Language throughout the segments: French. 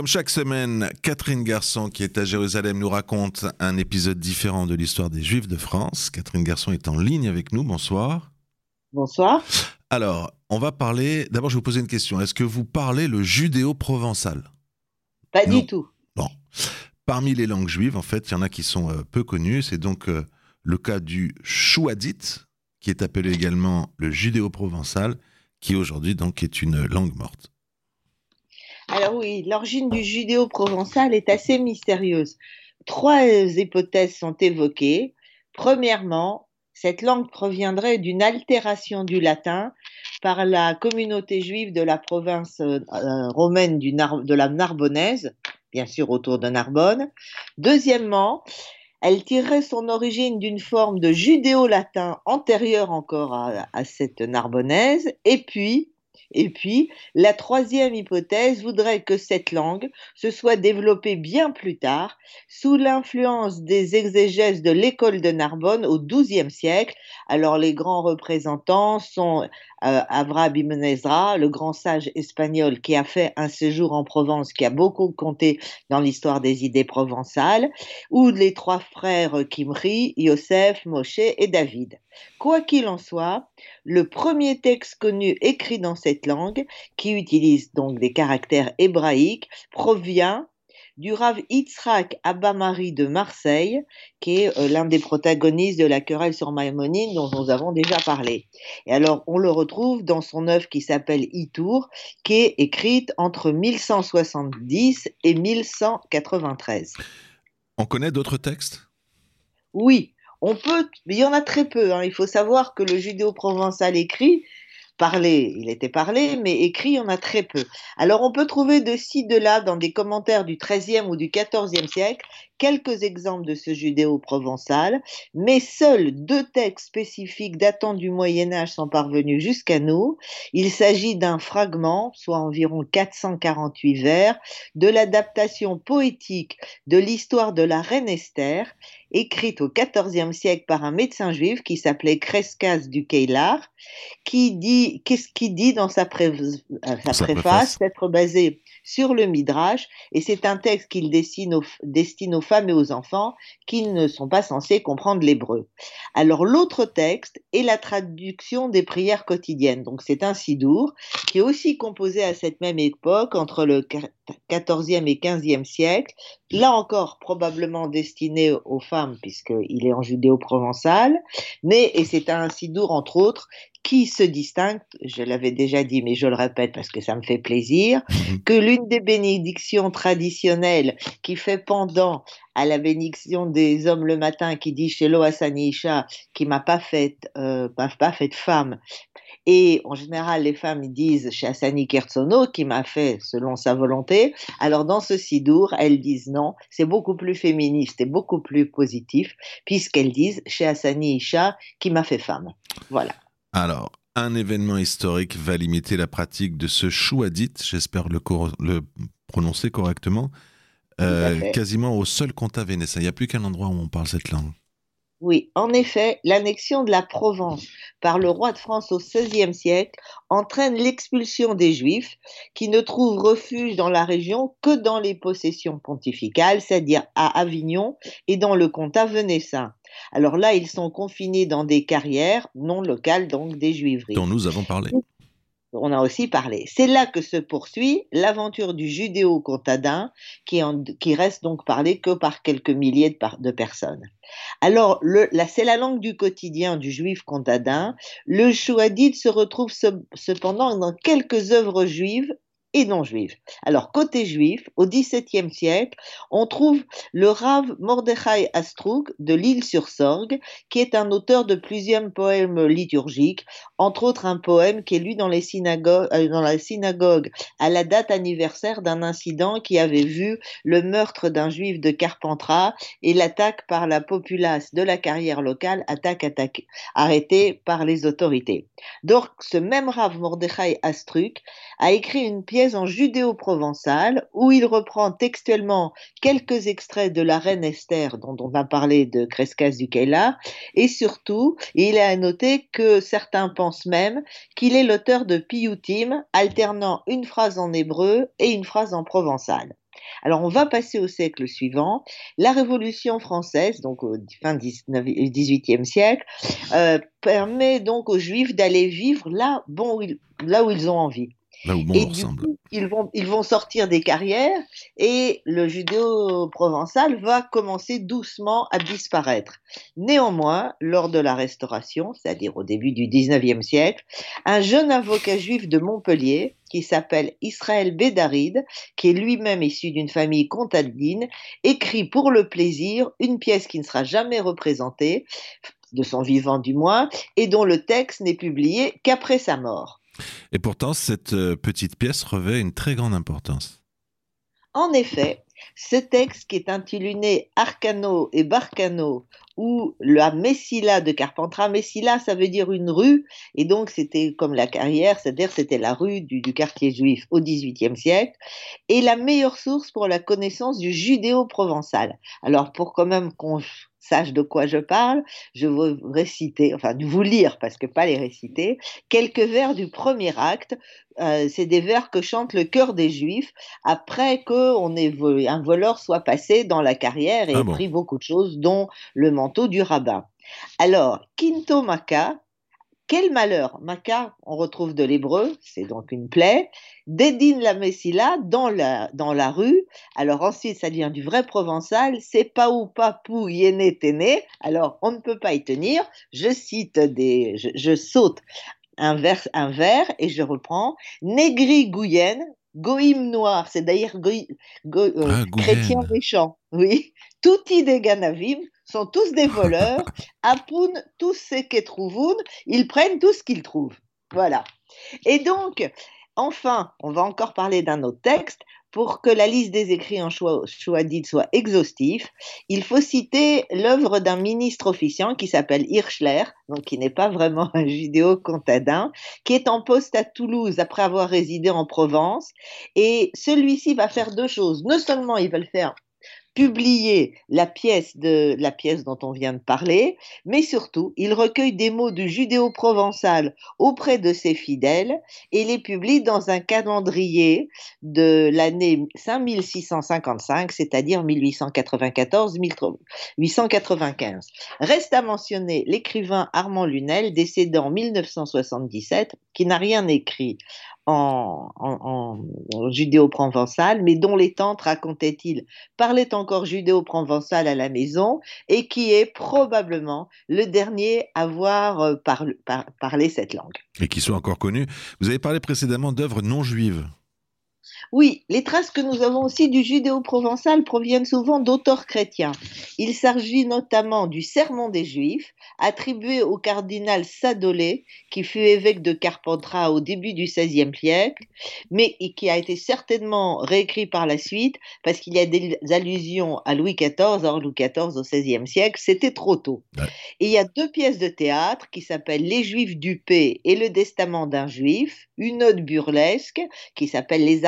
Comme chaque semaine, Catherine Garçon, qui est à Jérusalem, nous raconte un épisode différent de l'histoire des Juifs de France. Catherine Garçon est en ligne avec nous. Bonsoir. Bonsoir. Alors, on va parler. D'abord, je vais vous poser une question. Est-ce que vous parlez le judéo-provençal? Pas du tout. Bon. Parmi les langues juives, en fait, il y en a qui sont euh, peu connues. C'est donc euh, le cas du chouadite, qui est appelé également le judéo-provençal, qui aujourd'hui donc est une langue morte. Alors oui, l'origine du judéo-provençal est assez mystérieuse. Trois hypothèses sont évoquées. Premièrement, cette langue proviendrait d'une altération du latin par la communauté juive de la province euh, romaine de la Narbonnaise, bien sûr autour de Narbonne. Deuxièmement, elle tirerait son origine d'une forme de judéo-latin antérieure encore à, à cette Narbonnaise. Et puis, et puis, la troisième hypothèse voudrait que cette langue se soit développée bien plus tard, sous l'influence des exégèses de l'école de Narbonne au XIIe siècle. Alors, les grands représentants sont euh, Avraham Ibn Ezra, le grand sage espagnol qui a fait un séjour en Provence, qui a beaucoup compté dans l'histoire des idées provençales, ou les trois frères Kimri, Yosef, Moshe et David. Quoi qu'il en soit, le premier texte connu écrit dans cette langue, qui utilise donc des caractères hébraïques, provient du Rav Yitzhak Abamari de Marseille, qui est euh, l'un des protagonistes de la querelle sur Maïmonide dont nous avons déjà parlé. Et alors, on le retrouve dans son œuvre qui s'appelle Itour, qui est écrite entre 1170 et 1193. On connaît d'autres textes? Oui, on peut, il y en a très peu. Hein. Il faut savoir que le judéo-provençal écrit, parlé, il était parlé, mais écrit, il y en a très peu. Alors on peut trouver de ci, de là, dans des commentaires du XIIIe ou du XIVe siècle, quelques exemples de ce judéo-provençal, mais seuls deux textes spécifiques datant du Moyen Âge sont parvenus jusqu'à nous. Il s'agit d'un fragment, soit environ 448 vers, de l'adaptation poétique de l'histoire de la reine Esther, écrite au XIVe siècle par un médecin juif qui s'appelait Crescas du Keilar, qui dit, qu'est-ce qu'il dit dans sa, préface, préface, d'être basé sur le Midrash, et c'est un texte qu'il destine aux, femmes et aux enfants qui ne sont pas censés comprendre l'hébreu. Alors l'autre texte est la traduction des prières quotidiennes, donc c'est un sidour qui est aussi composé à cette même époque, entre le 14e et 15e siècle, là encore probablement destiné aux femmes puisqu'il est en judéo-provençal, mais, et c'est un sidour entre autres, qui se distingue, je l'avais déjà dit, mais je le répète parce que ça me fait plaisir, mhm. que l'une des bénédictions traditionnelles qui fait pendant à la bénédiction des hommes le matin qui dit chez Loasanisha qui m'a pas fait euh, pas fait femme. Et en général les femmes disent chez Asani Kertsono qui m'a fait selon sa volonté. Alors dans ce sidour elles disent non. C'est beaucoup plus féministe et beaucoup plus positif puisqu'elles disent chez Asani Isha qui m'a fait femme. Voilà. Alors, un événement historique va limiter la pratique de ce chouadit, j'espère le, prononcer correctement, euh, quasiment au seul comtat vénétien. Il n'y a plus qu'un endroit où on parle cette langue. Oui, en effet, l'annexion de la Provence par le roi de France au XVIe siècle entraîne l'expulsion des Juifs qui ne trouvent refuge dans la région que dans les possessions pontificales, c'est-à-dire à Avignon et dans le comtat venessin. Alors là, ils sont confinés dans des carrières non locales, donc des juiveries. Dont nous avons parlé on a aussi parlé. C'est là que se poursuit l'aventure du judéo-contadin, qui, reste donc parlé que par quelques milliers de, personnes. Alors, c'est la langue du quotidien du juif contadin. Le chouadite se retrouve cependant dans quelques œuvres juives et non juives. Alors, côté juif, au XVIIe siècle, on trouve le Rav Mordechai Astrug de l'île sur Sorgue, qui est un auteur de plusieurs poèmes liturgiques, entre autres un poème qui est lu euh, dans la synagogue à la date anniversaire d'un incident qui avait vu le meurtre d'un juif de Carpentras et l'attaque par la populace de la carrière locale, attaque, attaque, arrêtée par les autorités. Donc, ce même Rav Mordechai Astrug a écrit une pièce en judéo-provençal où il reprend textuellement quelques extraits de la reine Esther dont on a parlé de Crescas du Kayla et surtout il a noté que certains pensent même qu'il est l'auteur de Piyutim alternant une phrase en hébreu et une phrase en provençal. Alors, on va passer au siècle suivant. La Révolution française, donc au fin du XVIIIe siècle, euh, permet donc aux Juifs d'aller vivre là où ils ont envie. Là où bon ils vont, ils vont sortir des carrières et le judéo-provençal va commencer doucement à disparaître. Néanmoins, lors de la Restauration, c'est-à-dire au début du XIXe siècle, un jeune avocat juif de Montpellier, qui s'appelle Israël Bédaride, qui est lui-même issu d'une famille contadine, écrit pour le plaisir une pièce qui ne sera jamais représentée, de son vivant du moins, et dont le texte n'est publié qu'après sa mort. Et pourtant, cette euh, petite pièce revêt une très grande importance. En effet, ce texte qui est intitulé Arcano et Barcano, ou la Messila de Carpentras. Messila, ça veut dire une rue, et donc c'était comme la carrière, c'est-à-dire c'était la rue du, quartier juif au XVIIIe siècle, et la meilleure source pour la connaissance du judéo-provençal. Alors pour quand même qu'on sache de quoi je parle, je vais réciter, enfin vous lire, parce que pas les réciter, quelques vers du premier acte. Euh, c'est des vers que chante le cœur des Juifs après qu'un un voleur soit passé dans la carrière et ah ait pris beaucoup de choses, dont le manteau du rabbin. Alors, Quinto Maca, quel malheur Maca, on retrouve de l'hébreu, c'est donc une plaie. Dédine la Messila dans la, dans la rue. Alors ensuite, ça devient du vrai provençal. C'est pas ou pas pou yéné téné. Alors on ne peut pas y tenir. Je cite des, je, saute un vers, un vers et je reprends. Négri Guyenne, Goïm noir, c'est d'ailleurs euh, ah, chrétien méchant. Oui. Touti des Ganavim, sont tous des voleurs. Apoun, tous ces qui trouvent, ils prennent tout ce qu'ils trouvent. Voilà. Et donc, enfin, on va encore parler d'un autre texte. Pour que la liste des écrits en Chouadite soit exhaustive, il faut citer l'œuvre d'un ministre officiant qui s'appelle Hirschler, donc qui n'est pas vraiment un judéo-contadin, qui est en poste à Toulouse après avoir résidé en Provence. Et celui-ci va faire deux choses. Non seulement il va le faire publier la pièce dont on vient de parler, mais surtout, il recueille des mots du judéo-provençal auprès de ses fidèles et les publie dans un calendrier de l'année 5655, c'est-à-dire 1894-1895. Reste à mentionner l'écrivain Armand Lunel, décédé en 1977, qui n'a rien écrit en, judéo-provençal, mais dont les tantes, racontait-il, parlaient encore judéo-provençal à la maison et qui est probablement le dernier à avoir euh, parlé cette langue. Et qui soit encore connu. Vous avez parlé précédemment d'œuvres non juives. Oui, les traces que nous avons aussi du judéo-provençal proviennent souvent d'auteurs chrétiens. Il s'agit notamment du Sermon des Juifs, attribué au cardinal Sadolé, qui fut évêque de Carpentras au début du XVIe siècle, mais qui a été certainement réécrit par la suite parce qu'il y a des allusions à Louis XIV, or Louis XIV au XVIe siècle, c'était trop tôt. Et il y a deux pièces de théâtre qui s'appellent Les Juifs du P et Le Testament d'un Juif, une ode burlesque qui s'appelle Les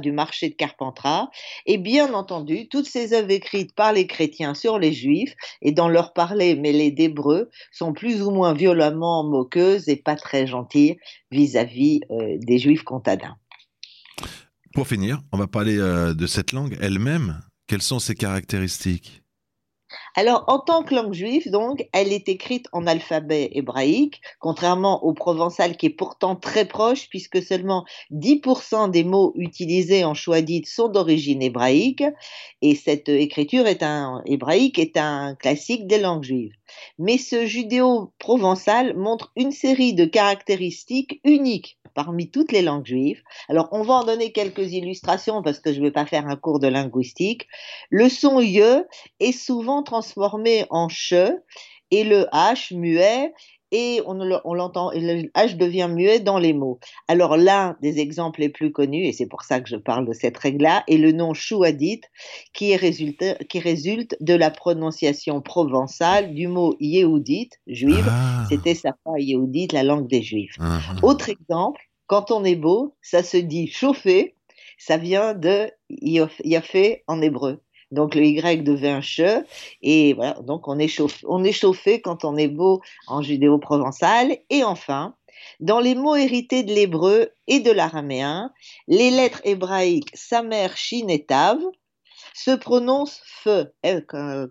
du marché de Carpentras, et bien entendu toutes ces œuvres écrites par les chrétiens sur les Juifs et dans leur parler mêlé d'hébreu sont plus ou moins violemment moqueuses et pas très gentilles vis-à-vis euh, des Juifs contadins. Pour finir, on va parler euh, de cette langue elle-même. Quelles sont ses caractéristiques? Alors, en tant que langue juive, donc, elle est écrite en alphabet hébraïque, contrairement au provençal qui est pourtant très proche, puisque seulement 10% des mots utilisés en chouadite sont d'origine hébraïque, et cette écriture hébraïque est un classique des langues juives. Mais ce judéo-provençal montre une série de caractéristiques uniques parmi toutes les langues juives. Alors, on va en donner quelques illustrations parce que je ne vais pas faire un cours de linguistique. Le son ye est souvent transformé en che et le h muet et on, l'entend, le H devient muet dans les mots. Alors l'un des exemples les plus connus, et c'est pour ça que je parle de cette règle-là, est le nom chouadite, qui, résulte, qui résulte de la prononciation provençale du mot yéhoudite, juive. Ah. C'était sa part yéhoudite, la langue des juifs. Ah. Autre exemple, quand on est beau, ça se dit chauffer, ça vient de Yafé en hébreu. Donc le Y devient che, et voilà, donc on est, chauffé, on quand on est beau en judéo-provençal. Et enfin, dans les mots hérités de l'hébreu et de l'araméen, les lettres hébraïques Samer, Shin et Tav se prononcent feu,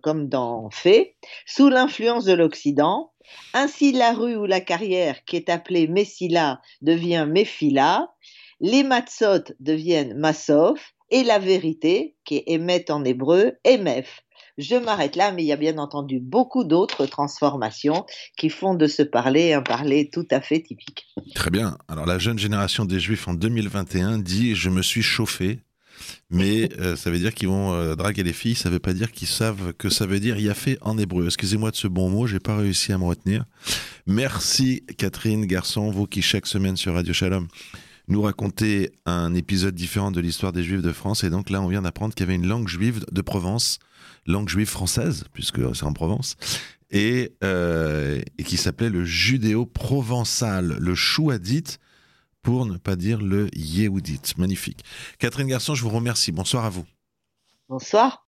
comme dans fait, sous l'influence de l'Occident. Ainsi, la rue ou la carrière qui est appelée Messila devient Mephila, les matzot deviennent Masof, et la vérité, qui est émet en hébreu, émef. Je m'arrête là, mais il y a bien entendu beaucoup d'autres transformations qui font de ce parler un parler tout à fait typique. Très bien. Alors la jeune génération des Juifs en 2021 dit je me suis chauffé, mais euh, ça veut dire qu'ils vont euh, draguer les filles. Ça ne veut pas dire qu'ils savent que ça veut dire fait en hébreu. Excusez-moi de ce bon mot, j'ai pas réussi à me retenir. Merci Catherine Garçon, vous qui chaque semaine sur Radio Shalom nous raconter un épisode différent de l'histoire des Juifs de France. Et donc là, on vient d'apprendre qu'il y avait une langue juive de Provence, langue juive française, puisque c'est en Provence, et, euh, qui s'appelait le judéo-provençal, le chouadite, pour ne pas dire le yéhoudite. Magnifique. Catherine Garçon, je vous remercie. Bonsoir à vous. Bonsoir.